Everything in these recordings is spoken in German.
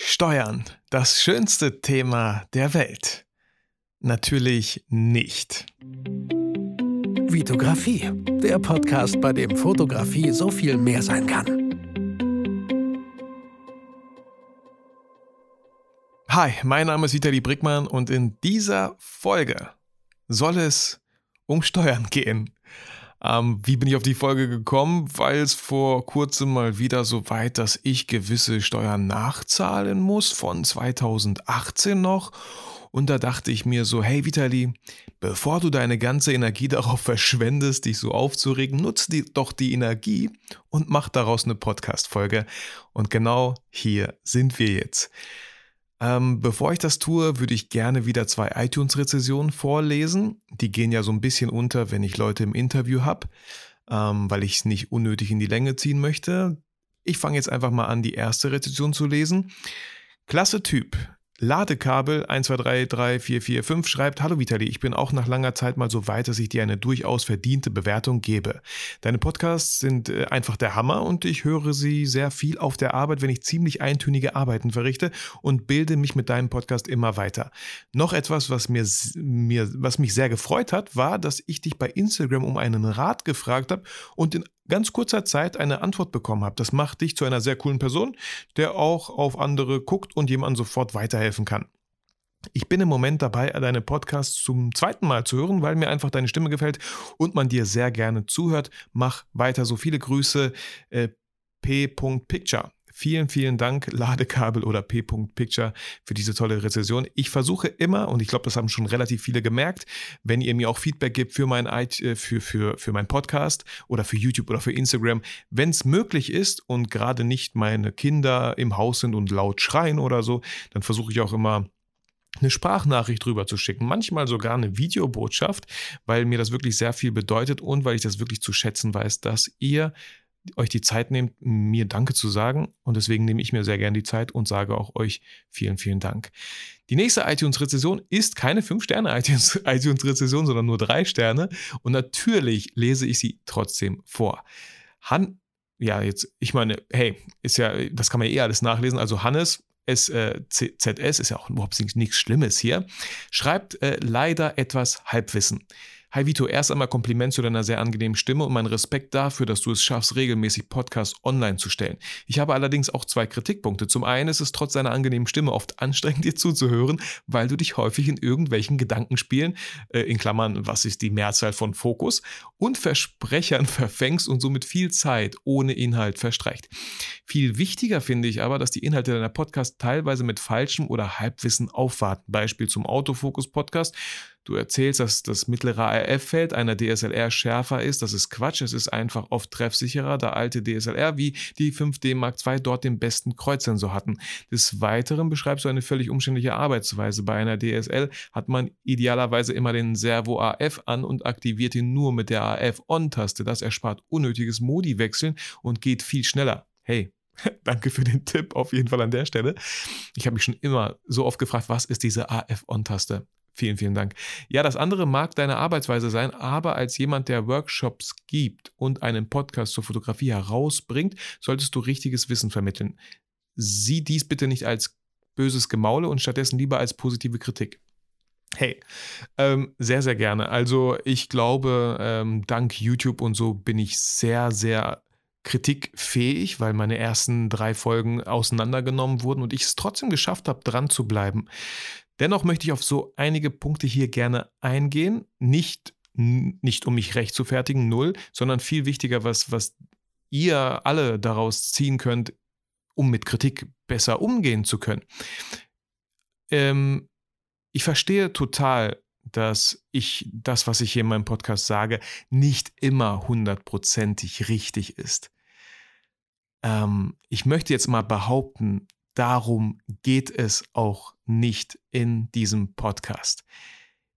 Steuern, das schönste Thema der Welt. Natürlich nicht. Vitografie, der Podcast, bei dem Fotografie so viel mehr sein kann. Hi, mein Name ist Vitali Brickmann und in dieser Folge soll es um Steuern gehen. Ähm, wie bin ich auf die Folge gekommen? Weil es vor kurzem mal wieder so weit, dass ich gewisse Steuern nachzahlen muss, von 2018 noch. Und da dachte ich mir so, hey Vitali, bevor du deine ganze Energie darauf verschwendest, dich so aufzuregen, nutze die, doch die Energie und mach daraus eine Podcast-Folge. Und genau hier sind wir jetzt. Ähm, bevor ich das tue, würde ich gerne wieder zwei iTunes-Rezessionen vorlesen. Die gehen ja so ein bisschen unter, wenn ich Leute im Interview habe, ähm, weil ich es nicht unnötig in die Länge ziehen möchte. Ich fange jetzt einfach mal an, die erste Rezension zu lesen. Klasse Typ. Ladekabel 12334445 schreibt, Hallo Vitali, ich bin auch nach langer Zeit mal so weit, dass ich dir eine durchaus verdiente Bewertung gebe. Deine Podcasts sind äh, einfach der Hammer und ich höre sie sehr viel auf der Arbeit, wenn ich ziemlich eintönige Arbeiten verrichte und bilde mich mit deinem Podcast immer weiter. Noch etwas, was, mir, mir, was mich sehr gefreut hat, war, dass ich dich bei Instagram um einen Rat gefragt habe und in ganz kurzer Zeit eine Antwort bekommen habe. Das macht dich zu einer sehr coolen Person, der auch auf andere guckt und jemandem sofort weiterhelfen kann. Ich bin im Moment dabei, deine Podcasts zum zweiten Mal zu hören, weil mir einfach deine Stimme gefällt und man dir sehr gerne zuhört. Mach weiter so viele Grüße. Äh, P.Picture. Vielen, vielen Dank, Ladekabel oder P.Picture, für diese tolle Rezession. Ich versuche immer, und ich glaube, das haben schon relativ viele gemerkt, wenn ihr mir auch Feedback gebt für mein, äh, für, für, für meinen Podcast oder für YouTube oder für Instagram, wenn es möglich ist und gerade nicht meine Kinder im Haus sind und laut schreien oder so, dann versuche ich auch immer eine Sprachnachricht drüber zu schicken, manchmal sogar eine Videobotschaft, weil mir das wirklich sehr viel bedeutet und weil ich das wirklich zu schätzen weiß, dass ihr euch die Zeit nehmt, mir Danke zu sagen. Und deswegen nehme ich mir sehr gerne die Zeit und sage auch euch vielen, vielen Dank. Die nächste iTunes-Rezession ist keine 5-Sterne-iTunes-Rezession, sondern nur 3 Sterne. Und natürlich lese ich sie trotzdem vor. Han, ja, jetzt, ich meine, hey, ist ja, das kann man ja eh alles nachlesen. Also Hannes, SZS äh, ist ja auch überhaupt nichts Schlimmes hier, schreibt äh, leider etwas Halbwissen. Hi Vito, erst einmal Kompliment zu deiner sehr angenehmen Stimme und mein Respekt dafür, dass du es schaffst, regelmäßig Podcasts online zu stellen. Ich habe allerdings auch zwei Kritikpunkte. Zum einen ist es trotz deiner angenehmen Stimme oft anstrengend, dir zuzuhören, weil du dich häufig in irgendwelchen Gedankenspielen, äh, in Klammern, was ist die Mehrzahl von Fokus, und Versprechern verfängst und somit viel Zeit ohne Inhalt verstreicht. Viel wichtiger finde ich aber, dass die Inhalte deiner Podcasts teilweise mit falschem oder Halbwissen aufwarten. Beispiel zum Autofokus-Podcast Du erzählst, dass das mittlere ARF-Feld einer DSLR schärfer ist. Das ist Quatsch. Es ist einfach oft treffsicherer, da alte DSLR wie die 5D Mark II dort den besten Kreuzsensor hatten. Des Weiteren beschreibst du eine völlig umständliche Arbeitsweise. Bei einer DSL hat man idealerweise immer den Servo AF an und aktiviert ihn nur mit der AF-On-Taste. Das erspart unnötiges Modi-Wechseln und geht viel schneller. Hey, Danke für den Tipp auf jeden Fall an der Stelle. Ich habe mich schon immer so oft gefragt, was ist diese AF-On-Taste? Vielen, vielen Dank. Ja, das andere mag deine Arbeitsweise sein, aber als jemand, der Workshops gibt und einen Podcast zur Fotografie herausbringt, solltest du richtiges Wissen vermitteln. Sieh dies bitte nicht als böses Gemaule und stattdessen lieber als positive Kritik. Hey, ähm, sehr, sehr gerne. Also ich glaube, ähm, dank YouTube und so bin ich sehr, sehr kritikfähig, weil meine ersten drei Folgen auseinandergenommen wurden und ich es trotzdem geschafft habe, dran zu bleiben. Dennoch möchte ich auf so einige Punkte hier gerne eingehen. Nicht, nicht um mich recht zu fertigen, null, sondern viel wichtiger, was, was ihr alle daraus ziehen könnt, um mit Kritik besser umgehen zu können. Ähm, ich verstehe total, dass ich das, was ich hier in meinem Podcast sage, nicht immer hundertprozentig richtig ist. Ähm, ich möchte jetzt mal behaupten, darum geht es auch nicht in diesem Podcast.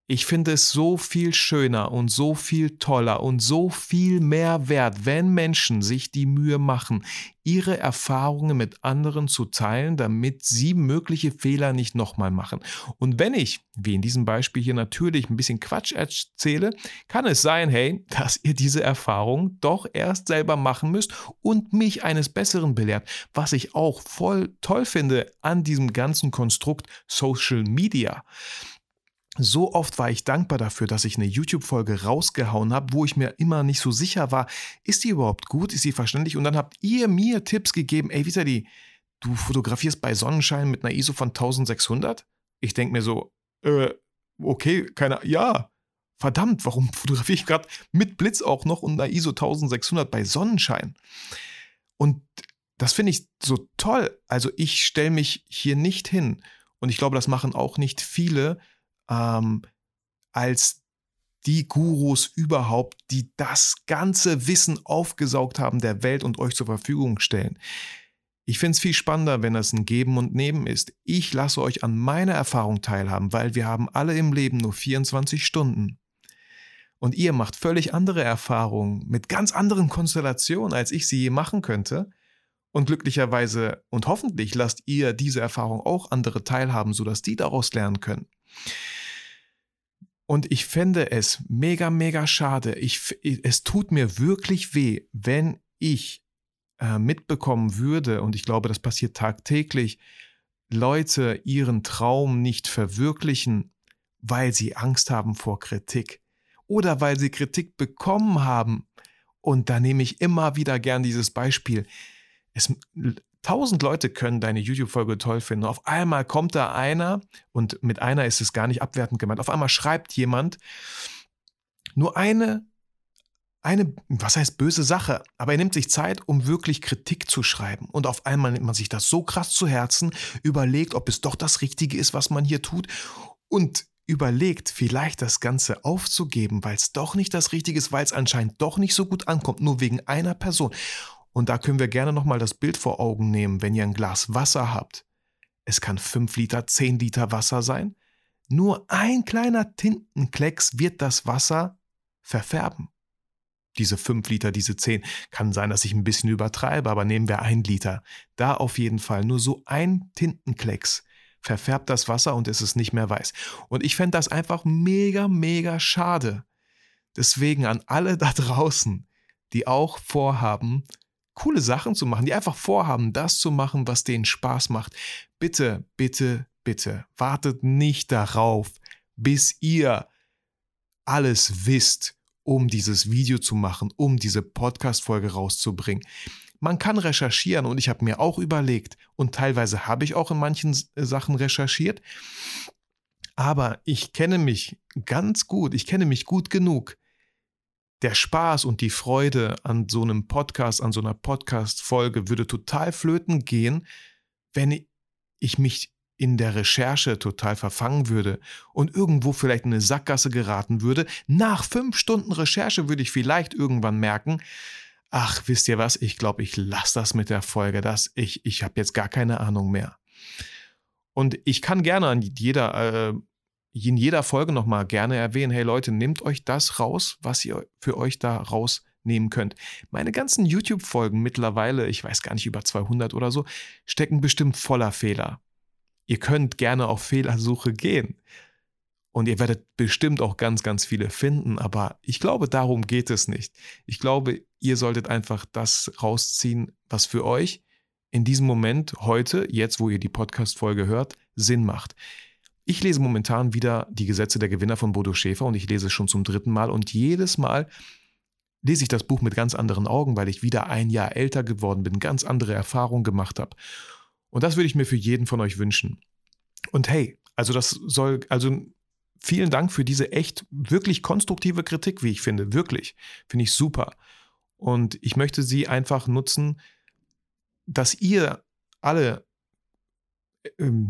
Ich finde es so viel schöner und so viel toller und so viel mehr wert, wenn Menschen sich die Mühe machen, ihre Erfahrungen mit anderen zu teilen, damit sie mögliche Fehler nicht nochmal machen. Und wenn ich, wie in diesem Beispiel hier natürlich ein bisschen Quatsch erzähle, kann es sein, hey, dass ihr diese Erfahrung doch erst selber machen müsst und mich eines Besseren belehrt, was ich auch voll toll finde an diesem ganzen Konstrukt Social Media so oft war ich dankbar dafür, dass ich eine YouTube-Folge rausgehauen habe, wo ich mir immer nicht so sicher war, ist die überhaupt gut, ist sie verständlich? Und dann habt ihr mir Tipps gegeben, ey, Vitali, du fotografierst bei Sonnenschein mit einer ISO von 1600? Ich denke mir so, äh, okay, keine, ja, verdammt, warum fotografiere ich gerade mit Blitz auch noch und einer ISO 1600 bei Sonnenschein? Und das finde ich so toll. Also ich stelle mich hier nicht hin. Und ich glaube, das machen auch nicht viele, ähm, als die Gurus überhaupt, die das ganze Wissen aufgesaugt haben der Welt und euch zur Verfügung stellen. Ich finde es viel spannender, wenn es ein Geben und Nehmen ist. Ich lasse euch an meiner Erfahrung teilhaben, weil wir haben alle im Leben nur 24 Stunden. Und ihr macht völlig andere Erfahrungen mit ganz anderen Konstellationen, als ich sie je machen könnte. Und glücklicherweise und hoffentlich lasst ihr diese Erfahrung auch andere teilhaben, sodass die daraus lernen können. Und ich fände es mega, mega schade. Ich, es tut mir wirklich weh, wenn ich äh, mitbekommen würde, und ich glaube, das passiert tagtäglich, Leute ihren Traum nicht verwirklichen, weil sie Angst haben vor Kritik oder weil sie Kritik bekommen haben. Und da nehme ich immer wieder gern dieses Beispiel. Es, tausend Leute können deine YouTube-Folge toll finden. Auf einmal kommt da einer, und mit einer ist es gar nicht abwertend gemeint, auf einmal schreibt jemand nur eine, eine, was heißt böse Sache, aber er nimmt sich Zeit, um wirklich Kritik zu schreiben. Und auf einmal nimmt man sich das so krass zu Herzen, überlegt, ob es doch das Richtige ist, was man hier tut. Und überlegt, vielleicht das Ganze aufzugeben, weil es doch nicht das Richtige ist, weil es anscheinend doch nicht so gut ankommt, nur wegen einer Person. Und da können wir gerne nochmal das Bild vor Augen nehmen, wenn ihr ein Glas Wasser habt. Es kann 5 Liter, 10 Liter Wasser sein. Nur ein kleiner Tintenklecks wird das Wasser verfärben. Diese 5 Liter, diese 10. Kann sein, dass ich ein bisschen übertreibe, aber nehmen wir ein Liter. Da auf jeden Fall nur so ein Tintenklecks verfärbt das Wasser und es ist nicht mehr weiß. Und ich fände das einfach mega, mega schade. Deswegen an alle da draußen, die auch vorhaben, coole Sachen zu machen, die einfach vorhaben, das zu machen, was denen Spaß macht. Bitte, bitte, bitte, wartet nicht darauf, bis ihr alles wisst, um dieses Video zu machen, um diese Podcast-Folge rauszubringen. Man kann recherchieren und ich habe mir auch überlegt und teilweise habe ich auch in manchen Sachen recherchiert, aber ich kenne mich ganz gut, ich kenne mich gut genug, der Spaß und die Freude an so einem Podcast, an so einer Podcast-Folge würde total flöten gehen, wenn ich mich in der Recherche total verfangen würde und irgendwo vielleicht in eine Sackgasse geraten würde. Nach fünf Stunden Recherche würde ich vielleicht irgendwann merken, ach, wisst ihr was, ich glaube, ich lasse das mit der Folge, das, ich, ich habe jetzt gar keine Ahnung mehr. Und ich kann gerne an jeder äh, in jeder Folge nochmal gerne erwähnen, hey Leute, nehmt euch das raus, was ihr für euch da rausnehmen könnt. Meine ganzen YouTube-Folgen mittlerweile, ich weiß gar nicht, über 200 oder so, stecken bestimmt voller Fehler. Ihr könnt gerne auf Fehlersuche gehen. Und ihr werdet bestimmt auch ganz, ganz viele finden, aber ich glaube, darum geht es nicht. Ich glaube, ihr solltet einfach das rausziehen, was für euch in diesem Moment, heute, jetzt, wo ihr die Podcast-Folge hört, Sinn macht. Ich lese momentan wieder die Gesetze der Gewinner von Bodo Schäfer und ich lese es schon zum dritten Mal und jedes Mal lese ich das Buch mit ganz anderen Augen, weil ich wieder ein Jahr älter geworden bin, ganz andere Erfahrungen gemacht habe. Und das würde ich mir für jeden von euch wünschen. Und hey, also das soll, also vielen Dank für diese echt wirklich konstruktive Kritik, wie ich finde, wirklich, finde ich super. Und ich möchte sie einfach nutzen, dass ihr alle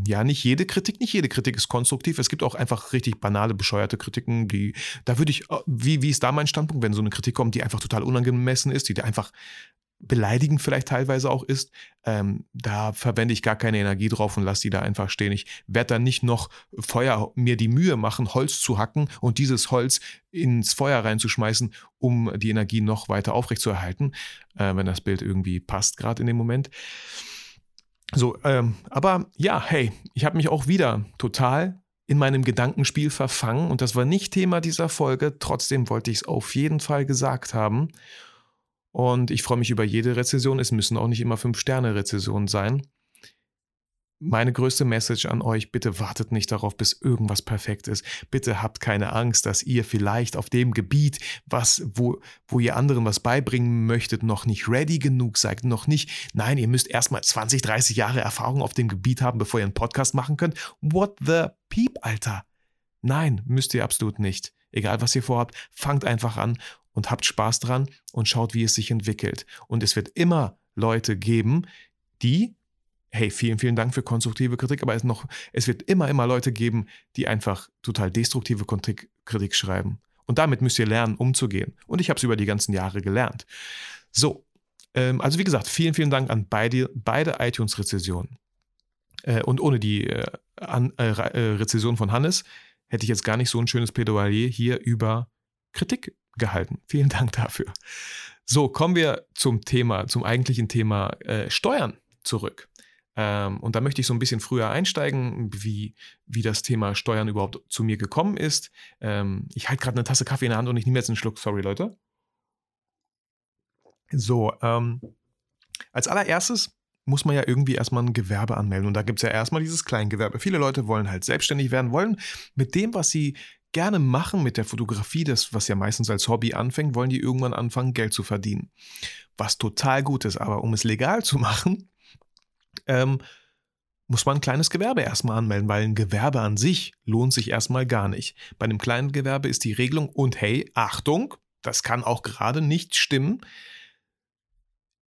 ja, nicht jede Kritik, nicht jede Kritik ist konstruktiv. Es gibt auch einfach richtig banale, bescheuerte Kritiken, die, da würde ich, äh, wie, wie ist da mein Standpunkt, wenn so eine Kritik kommt, die einfach total unangemessen ist, die einfach beleidigend vielleicht teilweise auch ist, ähm, da verwende ich gar keine Energie drauf und lasse die da einfach stehen. Ich werde dann nicht noch Feuer mir die Mühe machen, Holz zu hacken und dieses Holz ins Feuer reinzuschmeißen, um die Energie noch weiter aufrechtzuerhalten, äh, wenn das Bild irgendwie passt gerade in dem Moment. So, ähm, aber ja, hey, ich habe mich auch wieder total in meinem Gedankenspiel verfangen und das war nicht Thema dieser Folge. Trotzdem wollte ich es auf jeden Fall gesagt haben. Und ich freue mich über jede Rezession. Es müssen auch nicht immer Fünf-Sterne-Rezessionen sein. Meine größte Message an euch, bitte wartet nicht darauf, bis irgendwas perfekt ist. Bitte habt keine Angst, dass ihr vielleicht auf dem Gebiet, was, wo, wo ihr anderen was beibringen möchtet, noch nicht ready genug seid, noch nicht. Nein, ihr müsst erstmal 20, 30 Jahre Erfahrung auf dem Gebiet haben, bevor ihr einen Podcast machen könnt. What the peep, Alter? Nein, müsst ihr absolut nicht. Egal was ihr vorhabt, fangt einfach an und habt Spaß dran und schaut, wie es sich entwickelt. Und es wird immer Leute geben, die, hey, vielen, vielen Dank für konstruktive Kritik, aber es, noch, es wird immer, immer Leute geben, die einfach total destruktive Kritik schreiben. Und damit müsst ihr lernen, umzugehen. Und ich habe es über die ganzen Jahre gelernt. So, ähm, also wie gesagt, vielen, vielen Dank an beide, beide iTunes-Rezessionen. Äh, und ohne die äh, an, äh, äh Rezession von Hannes hätte ich jetzt gar nicht so ein schönes Plädoyer hier über Kritik gehalten. Vielen Dank dafür. So, kommen wir zum Thema, zum eigentlichen Thema äh, Steuern zurück. Ähm, und da möchte ich so ein bisschen früher einsteigen, wie, wie das Thema Steuern überhaupt zu mir gekommen ist. Ähm, ich halte gerade eine Tasse Kaffee in der Hand und ich nehme jetzt einen Schluck. Sorry, Leute. So, ähm, als allererstes muss man ja irgendwie erstmal ein Gewerbe anmelden. Und da gibt es ja erstmal dieses Kleingewerbe. Viele Leute wollen halt selbstständig werden, wollen mit dem, was sie gerne machen mit der Fotografie, das, was ja meistens als Hobby anfängt, wollen die irgendwann anfangen, Geld zu verdienen. Was total gut ist, aber um es legal zu machen, ähm, muss man ein kleines Gewerbe erstmal anmelden, weil ein Gewerbe an sich lohnt sich erstmal gar nicht. Bei einem kleinen Gewerbe ist die Regelung und hey, Achtung, das kann auch gerade nicht stimmen.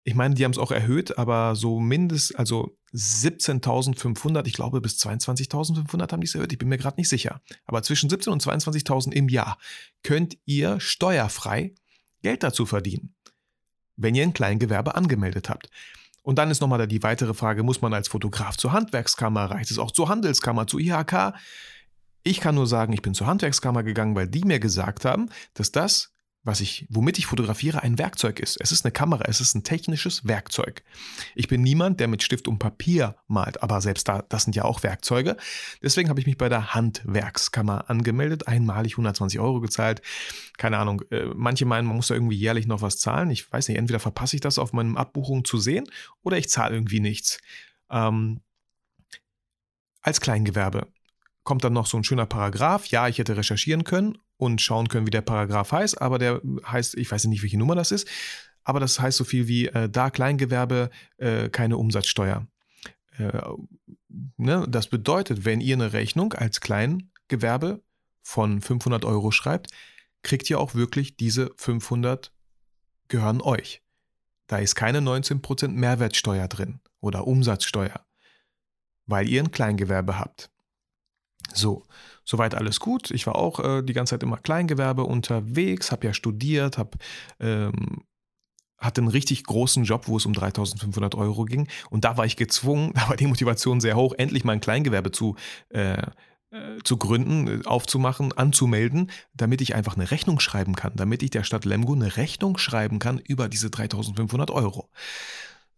Ich meine, die haben es auch erhöht, aber so mindest, also 17.500, ich glaube bis 22.500 haben die es erhöht, ich bin mir gerade nicht sicher. Aber zwischen 17.000 und 22.000 im Jahr könnt ihr steuerfrei Geld dazu verdienen, wenn ihr ein Kleingewerbe angemeldet habt. Und dann ist nochmal die weitere Frage, muss man als Fotograf zur Handwerkskammer, reicht es auch zur Handelskammer, zur IHK? Ich kann nur sagen, ich bin zur Handwerkskammer gegangen, weil die mir gesagt haben, dass das was ich, womit ich fotografiere, ein Werkzeug ist. Es ist eine Kamera, es ist ein technisches Werkzeug. Ich bin niemand, der mit Stift und Papier malt, aber selbst da, das sind ja auch Werkzeuge. Deswegen habe ich mich bei der Handwerkskammer angemeldet, einmalig 120 Euro gezahlt. Keine Ahnung, äh, manche meinen, man muss da irgendwie jährlich noch was zahlen. Ich weiß nicht, entweder verpasse ich das auf meinen Abbuchungen zu sehen oder ich zahle irgendwie nichts. Ähm, als Kleingewerbe kommt dann noch so ein schöner Paragraph. Ja, ich hätte recherchieren können und schauen können, wie der Paragraph heißt, aber der heißt, ich weiß nicht, welche Nummer das ist, aber das heißt so viel wie äh, da Kleingewerbe äh, keine Umsatzsteuer. Äh, ne? Das bedeutet, wenn ihr eine Rechnung als Kleingewerbe von 500 Euro schreibt, kriegt ihr auch wirklich diese 500 gehören euch. Da ist keine 19% Mehrwertsteuer drin oder Umsatzsteuer, weil ihr ein Kleingewerbe habt. So, soweit alles gut. Ich war auch äh, die ganze Zeit immer Kleingewerbe unterwegs, habe ja studiert, habe ähm, hatte einen richtig großen Job, wo es um 3500 Euro ging. Und da war ich gezwungen, da war die Motivation sehr hoch, endlich mal ein Kleingewerbe zu, äh, äh, zu gründen, aufzumachen, anzumelden, damit ich einfach eine Rechnung schreiben kann, damit ich der Stadt Lemgo eine Rechnung schreiben kann über diese 3500 Euro.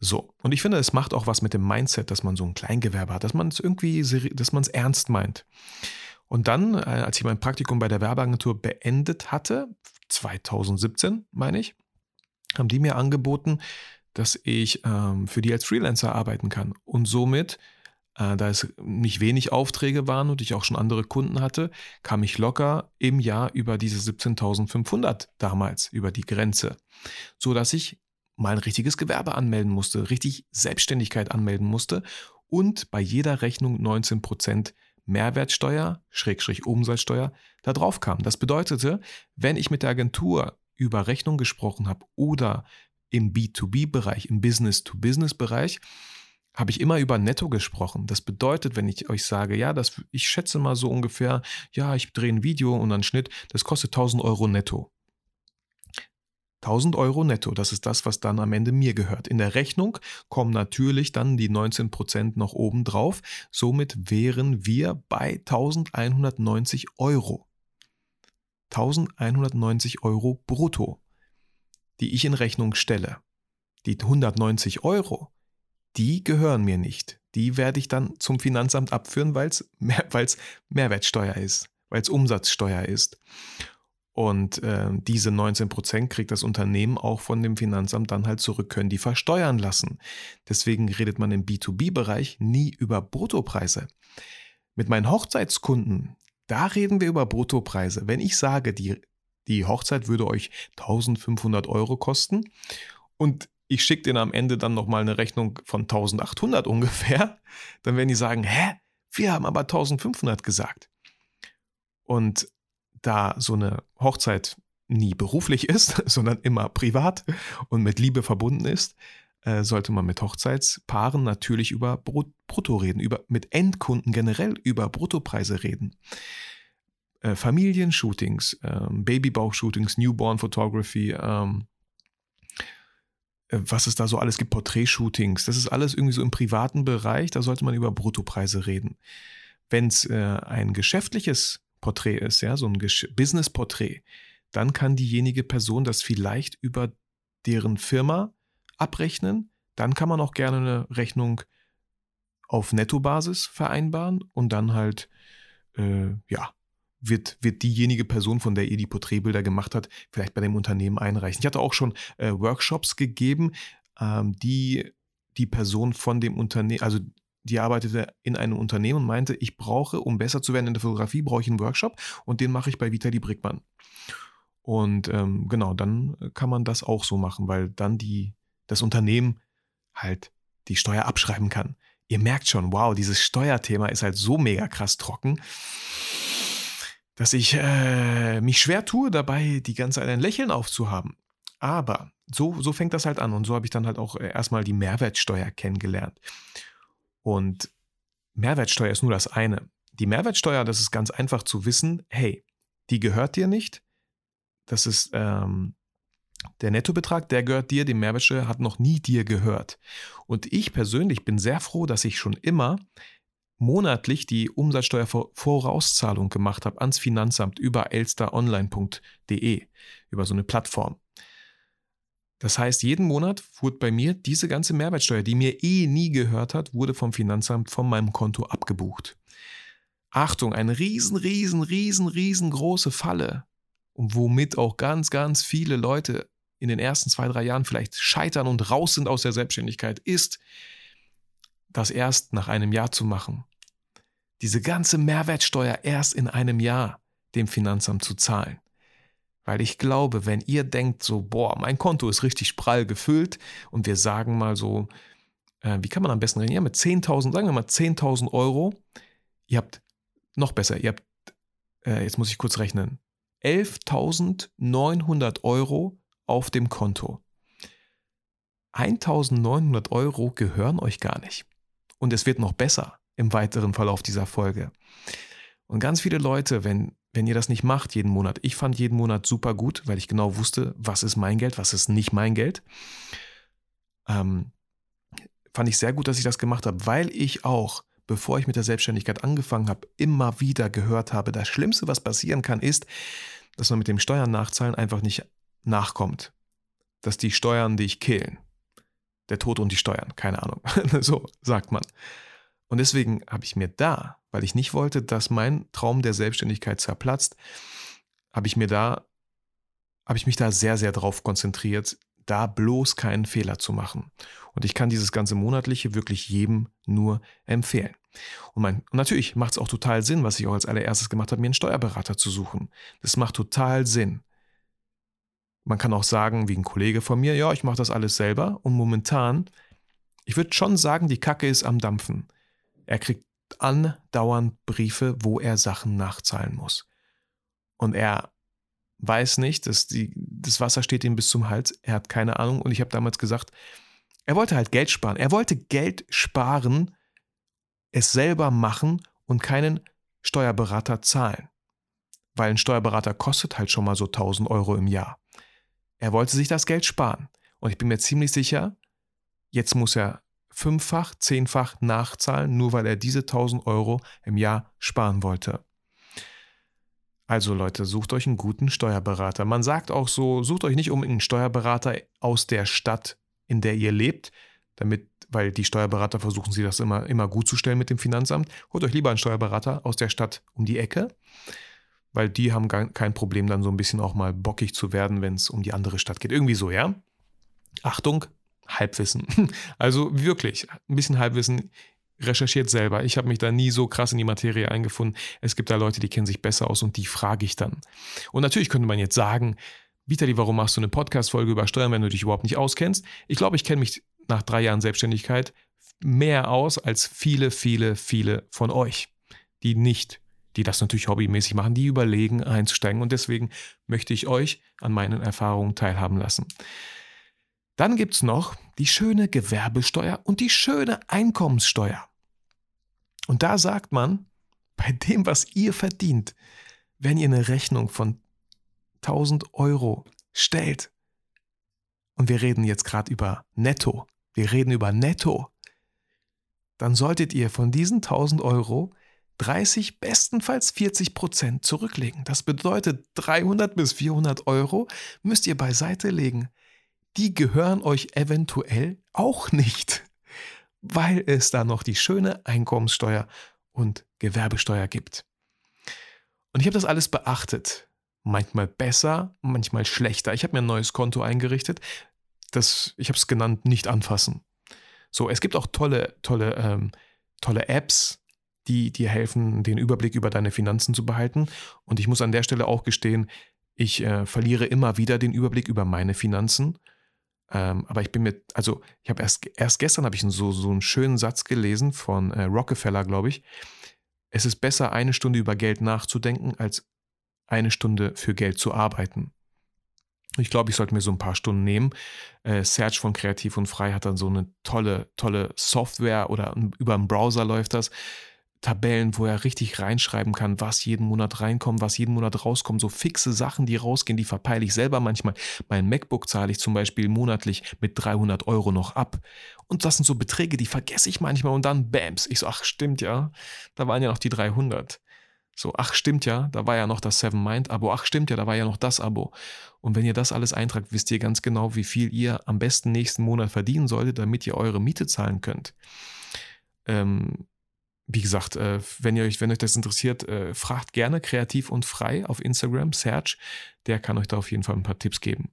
So, und ich finde, es macht auch was mit dem Mindset, dass man so ein Kleingewerbe hat, dass man es irgendwie, dass man es ernst meint. Und dann, äh, als ich mein Praktikum bei der Werbeagentur beendet hatte, 2017 meine ich, haben die mir angeboten, dass ich ähm, für die als Freelancer arbeiten kann. Und somit, äh, da es nicht wenig Aufträge waren und ich auch schon andere Kunden hatte, kam ich locker im Jahr über diese 17.500 damals, über die Grenze. So dass ich mal ein richtiges Gewerbe anmelden musste, richtig Selbstständigkeit anmelden musste und bei jeder Rechnung 19% Mehrwertsteuer, Schrägstrich Umsatzsteuer, da drauf kam. Das bedeutete, wenn ich mit der Agentur über Rechnung gesprochen habe oder im B2B-Bereich, im Business-to-Business-Bereich, habe ich immer über Netto gesprochen. Das bedeutet, wenn ich euch sage, ja, das, ich schätze mal so ungefähr, ja, ich drehe ein Video und einen Schnitt, das kostet 1000 Euro netto 1000 Euro netto, das ist das, was dann am Ende mir gehört. In der Rechnung kommen natürlich dann die 19% noch oben drauf. Somit wären wir bei 1190 Euro. 1190 Euro brutto, die ich in Rechnung stelle. Die 190 Euro, die gehören mir nicht. Die werde ich dann zum Finanzamt abführen, weil es mehr, Mehrwertsteuer ist, weil es Umsatzsteuer ist. Und äh, diese 19 Prozent kriegt das Unternehmen auch von dem Finanzamt dann halt zurück, können die versteuern lassen. Deswegen redet man im B2B-Bereich nie über Bruttopreise. Mit meinen Hochzeitskunden, da reden wir über Bruttopreise. Wenn ich sage, die, die Hochzeit würde euch 1500 Euro kosten und ich schicke denen am Ende dann nochmal eine Rechnung von 1800 ungefähr, dann werden die sagen, hä, wir haben aber 1500 gesagt. Und da so eine Hochzeit nie beruflich ist, sondern immer privat und mit Liebe verbunden ist, äh, sollte man mit Hochzeitspaaren natürlich über Brutto reden, über, mit Endkunden generell über Bruttopreise reden. Äh, Familienshootings, ähm, Babybauchshootings, Newborn Photography, ähm, äh, was es da so alles gibt, Porträtshootings, das ist alles irgendwie so im privaten Bereich, da sollte man über Bruttopreise reden. Wenn es ein geschäftliches Porträt ist, ja, so ein Business-Porträt, dann kann diejenige Person das vielleicht über deren Firma abrechnen. Dann kann man auch gerne eine Rechnung auf Nettobasis vereinbaren und dann halt, äh, ja, wird, wird diejenige Person, von der ihr die Porträtbilder gemacht hat, vielleicht bei dem Unternehmen einreichen. Ich hatte auch schon äh, Workshops gegeben, ähm, die die Person von dem Unternehmen, also die arbeitete in einem Unternehmen und meinte, ich brauche, um besser zu werden in der Fotografie, brauche ich einen Workshop und den mache ich bei Vitali Brickmann. Und ähm, genau, dann kann man das auch so machen, weil dann die, das Unternehmen halt die Steuer abschreiben kann. Ihr merkt schon, wow, dieses Steuerthema ist halt so mega krass trocken, dass ich äh, mich schwer tue, dabei die ganze Zeit ein Lächeln aufzuhaben. Aber so, so fängt das halt an und so habe ich dann halt auch äh, erstmal die Mehrwertsteuer kennengelernt. Und Mehrwertsteuer ist nur das eine. Die Mehrwertsteuer, das ist ganz einfach zu wissen, hey, die gehört dir nicht. Das ist ähm, der Nettobetrag, der gehört dir, die Mehrwertsteuer hat noch nie dir gehört. Und ich persönlich bin sehr froh, dass ich schon immer monatlich die Umsatzsteuervorauszahlung gemacht habe ans Finanzamt über elsteronline.de, über so eine Plattform. Das heißt, jeden Monat wurde bei mir diese ganze Mehrwertsteuer, die mir eh nie gehört hat, wurde vom Finanzamt von meinem Konto abgebucht. Achtung, eine riesen, riesen, riesen, riesengroße Falle, und womit auch ganz, ganz viele Leute in den ersten zwei, drei Jahren vielleicht scheitern und raus sind aus der Selbstständigkeit, ist, das erst nach einem Jahr zu machen. Diese ganze Mehrwertsteuer erst in einem Jahr dem Finanzamt zu zahlen. Weil ich glaube, wenn ihr denkt so, boah, mein Konto ist richtig prall gefüllt und wir sagen mal so, äh, wie kann man am besten reden? Ja, mit 10.000, sagen wir mal 10.000 Euro, ihr habt, noch besser, ihr habt, äh, jetzt muss ich kurz rechnen, 11.900 Euro auf dem Konto. 1.900 Euro gehören euch gar nicht. Und es wird noch besser im weiteren Verlauf dieser Folge. Und ganz viele Leute, wenn wenn ihr das nicht macht jeden Monat. Ich fand jeden Monat super gut, weil ich genau wusste, was ist mein Geld, was ist nicht mein Geld. Ähm, fand ich sehr gut, dass ich das gemacht habe, weil ich auch, bevor ich mit der Selbstständigkeit angefangen habe, immer wieder gehört habe, das Schlimmste, was passieren kann, ist, dass man mit dem Steuern nachzahlen einfach nicht nachkommt. Dass die Steuern dich killen. Der Tod und die Steuern, keine Ahnung. so sagt man. Und deswegen habe ich mir da, weil ich nicht wollte, dass mein Traum der Selbstständigkeit zerplatzt, habe ich mir da, habe ich mich da sehr, sehr drauf konzentriert, da bloß keinen Fehler zu machen. Und ich kann dieses ganze monatliche wirklich jedem nur empfehlen. Und, mein, und natürlich macht es auch total Sinn, was ich auch als allererstes gemacht habe, mir einen Steuerberater zu suchen. Das macht total Sinn. Man kann auch sagen, wie ein Kollege von mir, ja, ich mache das alles selber. Und momentan, ich würde schon sagen, die Kacke ist am Dampfen. Er kriegt andauernd Briefe, wo er Sachen nachzahlen muss. Und er weiß nicht, dass die, das Wasser steht ihm bis zum Hals. Er hat keine Ahnung. Und ich habe damals gesagt, er wollte halt Geld sparen. Er wollte Geld sparen, es selber machen und keinen Steuerberater zahlen. Weil ein Steuerberater kostet halt schon mal so 1000 Euro im Jahr. Er wollte sich das Geld sparen. Und ich bin mir ziemlich sicher, jetzt muss er fünffach, zehnfach nachzahlen, nur weil er diese 1000 Euro im Jahr sparen wollte. Also Leute, sucht euch einen guten Steuerberater. Man sagt auch so, sucht euch nicht unbedingt einen Steuerberater aus der Stadt, in der ihr lebt, damit, weil die Steuerberater versuchen sie das immer, immer gut zu stellen mit dem Finanzamt. Holt euch lieber einen Steuerberater aus der Stadt um die Ecke, weil die haben gar kein Problem, dann so ein bisschen auch mal bockig zu werden, wenn es um die andere Stadt geht. Irgendwie so, ja? Achtung, Halbwissen. Also wirklich, ein bisschen Halbwissen. Recherchiert selber. Ich habe mich da nie so krass in die Materie eingefunden. Es gibt da Leute, die kennen sich besser aus und die frage ich dann. Und natürlich könnte man jetzt sagen, Vitali, warum machst du eine Podcast-Folge über Steuern, wenn du dich überhaupt nicht auskennst? Ich glaube, ich kenne mich nach drei Jahren Selbstständigkeit mehr aus als viele, viele, viele von euch, die nicht, die das natürlich hobbymäßig machen, die überlegen einzusteigen. Und deswegen möchte ich euch an meinen Erfahrungen teilhaben lassen. Dann gibt es noch die schöne Gewerbesteuer und die schöne Einkommenssteuer. Und da sagt man, bei dem, was ihr verdient, wenn ihr eine Rechnung von 1000 Euro stellt, und wir reden jetzt gerade über Netto, wir reden über Netto, dann solltet ihr von diesen 1000 Euro 30, bestenfalls 40 Prozent zurücklegen. Das bedeutet 300 bis 400 Euro müsst ihr beiseite legen die gehören euch eventuell auch nicht, weil es da noch die schöne Einkommenssteuer und Gewerbesteuer gibt. Und ich habe das alles beachtet. Manchmal besser, manchmal schlechter. Ich habe mir ein neues Konto eingerichtet. Das, ich habe es genannt, nicht anfassen. So, es gibt auch tolle, tolle, ähm, tolle Apps, die dir helfen, den Überblick über deine Finanzen zu behalten. Und ich muss an der Stelle auch gestehen, ich äh, verliere immer wieder den Überblick über meine Finanzen ähm, aber ich bin mir, also ich habe erst, erst gestern habe ich so, so einen schönen Satz gelesen von äh, Rockefeller, glaube ich. Es ist besser, eine Stunde über Geld nachzudenken, als eine Stunde für Geld zu arbeiten. Ich glaube, ich sollte mir so ein paar Stunden nehmen. Äh, Search von Kreativ und Frei hat dann so eine tolle, tolle Software oder über einen Browser läuft das, Tabellen, wo er richtig reinschreiben kann, was jeden Monat reinkommt, was jeden Monat rauskommt. So fixe Sachen, die rausgehen, die verpeile ich selber manchmal. Mein MacBook zahle ich zum Beispiel monatlich mit 300 Euro noch ab. Und das sind so Beträge, die vergesse ich manchmal und dann bams. Ich so, ach stimmt ja, da waren ja noch die 300. So, ach stimmt ja, da war ja noch das Seven Mind Abo. Ach stimmt ja, da war ja noch das Abo. Und wenn ihr das alles eintragt, wisst ihr ganz genau, wie viel ihr am besten nächsten Monat verdienen solltet, damit ihr eure Miete zahlen könnt. Ähm, wie gesagt, äh, wenn, ihr euch, wenn euch das interessiert, äh, fragt gerne kreativ und frei auf Instagram, Serge. Der kann euch da auf jeden Fall ein paar Tipps geben.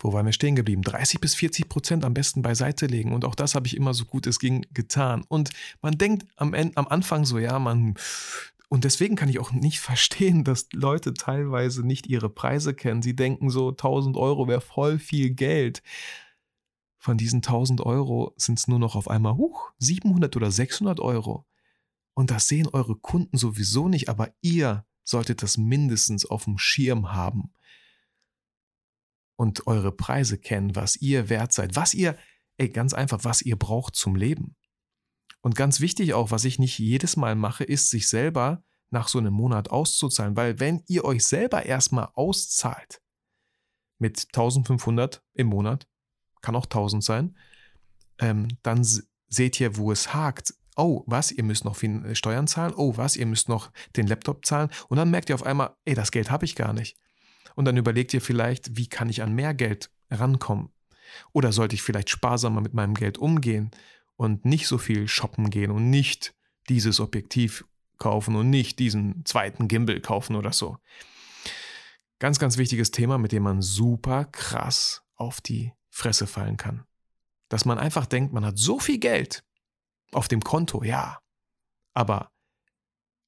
Wo waren wir stehen geblieben? 30 bis 40 Prozent am besten beiseite legen. Und auch das habe ich immer so gut es ging getan. Und man denkt am, Ende, am Anfang so, ja, man. Und deswegen kann ich auch nicht verstehen, dass Leute teilweise nicht ihre Preise kennen. Sie denken so, 1000 Euro wäre voll viel Geld von diesen 1000 Euro sind es nur noch auf einmal, huch, 700 oder 600 Euro. Und das sehen eure Kunden sowieso nicht, aber ihr solltet das mindestens auf dem Schirm haben und eure Preise kennen, was ihr wert seid, was ihr, ey, ganz einfach, was ihr braucht zum Leben. Und ganz wichtig auch, was ich nicht jedes Mal mache, ist, sich selber nach so einem Monat auszuzahlen, weil wenn ihr euch selber erstmal auszahlt mit 1500 im Monat, kann auch 1000 sein, ähm, dann seht ihr, wo es hakt. Oh, was, ihr müsst noch äh, Steuern zahlen? Oh, was, ihr müsst noch den Laptop zahlen? Und dann merkt ihr auf einmal, ey, das Geld habe ich gar nicht. Und dann überlegt ihr vielleicht, wie kann ich an mehr Geld rankommen? Oder sollte ich vielleicht sparsamer mit meinem Geld umgehen und nicht so viel shoppen gehen und nicht dieses Objektiv kaufen und nicht diesen zweiten Gimbal kaufen oder so. Ganz, ganz wichtiges Thema, mit dem man super krass auf die Fresse fallen kann. Dass man einfach denkt, man hat so viel Geld auf dem Konto, ja. Aber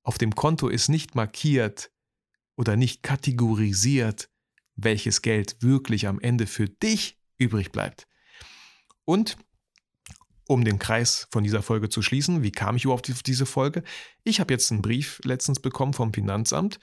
auf dem Konto ist nicht markiert oder nicht kategorisiert, welches Geld wirklich am Ende für dich übrig bleibt. Und um den Kreis von dieser Folge zu schließen, wie kam ich überhaupt auf diese Folge? Ich habe jetzt einen Brief letztens bekommen vom Finanzamt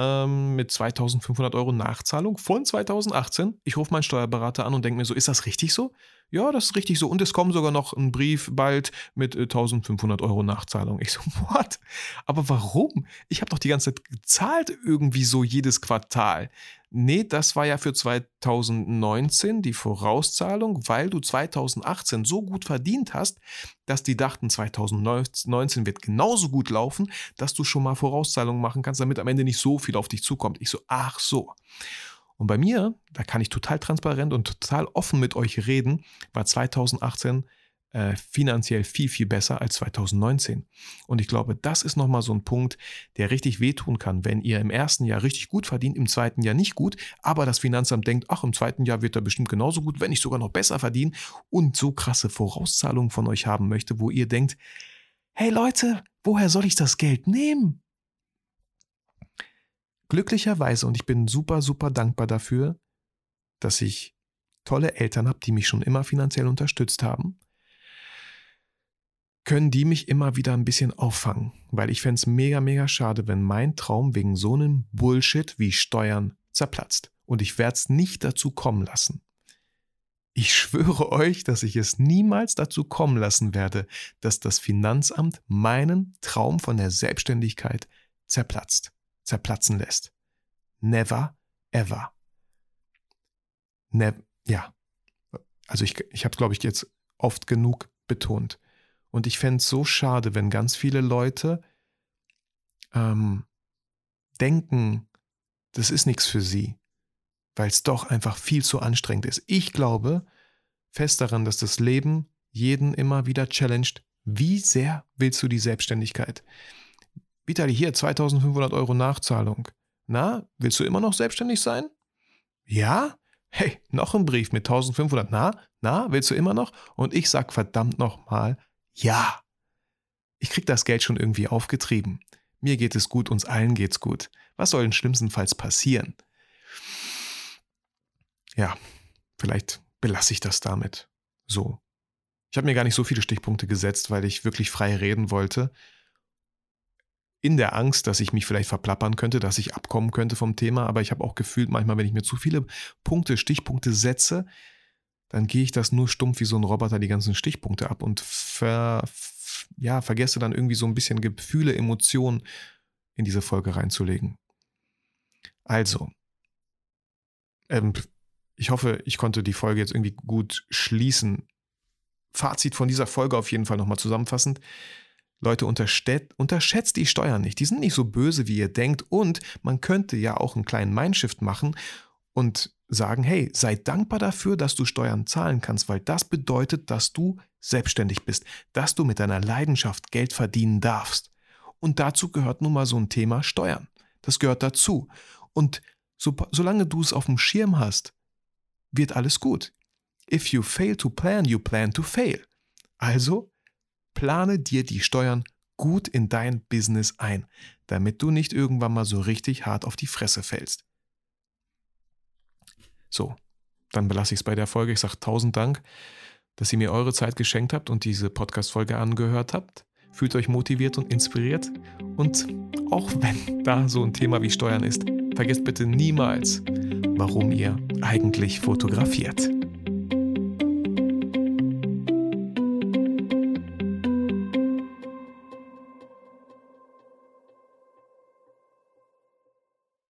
ähm, mit 2500 Euro Nachzahlung von 2018. Ich rufe meinen Steuerberater an und denke mir so, ist das richtig so? Ja, das ist richtig so. Und es kommt sogar noch ein Brief bald mit 1500 äh, Euro Nachzahlung. Ich so, what? Aber warum? Ich habe doch die ganze Zeit gezahlt irgendwie so jedes Quartal. Nee, das war ja für 2019 die Vorauszahlung, weil du 2018 so gut verdient hast, dass die dachten, 2019 wird genauso gut laufen, dass du schon mal Vorauszahlungen machen kannst, damit am Ende nicht so viel auf dich zukommt. Ich so, ach so. Und bei mir, da kann ich total transparent und total offen mit euch reden, war 2018 äh, finanziell viel, viel besser als 2019. Und ich glaube, das ist nochmal so ein Punkt, der richtig wehtun kann, wenn ihr im ersten Jahr richtig gut verdient, im zweiten Jahr nicht gut, aber das Finanzamt denkt, ach, im zweiten Jahr wird er bestimmt genauso gut, wenn nicht sogar noch besser verdienen und so krasse Vorauszahlungen von euch haben möchte, wo ihr denkt, hey Leute, woher soll ich das Geld nehmen? Glücklicherweise, und ich bin super, super dankbar dafür, dass ich tolle Eltern habe, die mich schon immer finanziell unterstützt haben, können die mich immer wieder ein bisschen auffangen, weil ich fände es mega, mega schade, wenn mein Traum wegen so einem Bullshit wie Steuern zerplatzt. Und ich werde es nicht dazu kommen lassen. Ich schwöre euch, dass ich es niemals dazu kommen lassen werde, dass das Finanzamt meinen Traum von der Selbstständigkeit zerplatzt, zerplatzen lässt. Never, ever. Ne ja. Also ich, ich habe es, glaube ich, jetzt oft genug betont. Und ich fände es so schade, wenn ganz viele Leute ähm, denken, das ist nichts für sie, weil es doch einfach viel zu anstrengend ist. Ich glaube fest daran, dass das Leben jeden immer wieder challenged. Wie sehr willst du die Selbstständigkeit? Vitali, hier 2500 Euro Nachzahlung. Na, willst du immer noch selbstständig sein? Ja? Hey, noch ein Brief mit 1500. Na, na, willst du immer noch? Und ich sag verdammt nochmal, ja, ich krieg das Geld schon irgendwie aufgetrieben. Mir geht es gut, uns allen geht's gut. Was soll denn schlimmstenfalls passieren? Ja, vielleicht belasse ich das damit. So. Ich habe mir gar nicht so viele Stichpunkte gesetzt, weil ich wirklich frei reden wollte. In der Angst, dass ich mich vielleicht verplappern könnte, dass ich abkommen könnte vom Thema, aber ich habe auch gefühlt, manchmal, wenn ich mir zu viele Punkte, Stichpunkte setze, dann gehe ich das nur stumpf wie so ein Roboter die ganzen Stichpunkte ab und ver, ja, vergesse dann irgendwie so ein bisschen Gefühle, Emotionen in diese Folge reinzulegen. Also, ähm, ich hoffe, ich konnte die Folge jetzt irgendwie gut schließen. Fazit von dieser Folge auf jeden Fall nochmal zusammenfassend. Leute, unterschätzt die Steuern nicht. Die sind nicht so böse, wie ihr denkt. Und man könnte ja auch einen kleinen Mindshift machen und sagen, hey, sei dankbar dafür, dass du Steuern zahlen kannst, weil das bedeutet, dass du selbstständig bist, dass du mit deiner Leidenschaft Geld verdienen darfst. Und dazu gehört nun mal so ein Thema Steuern. Das gehört dazu. Und so, solange du es auf dem Schirm hast, wird alles gut. If you fail to plan, you plan to fail. Also plane dir die Steuern gut in dein Business ein, damit du nicht irgendwann mal so richtig hart auf die Fresse fällst. So, dann belasse ich es bei der Folge. Ich sage tausend Dank, dass ihr mir eure Zeit geschenkt habt und diese Podcast-Folge angehört habt. Fühlt euch motiviert und inspiriert. Und auch wenn da so ein Thema wie Steuern ist, vergesst bitte niemals, warum ihr eigentlich fotografiert.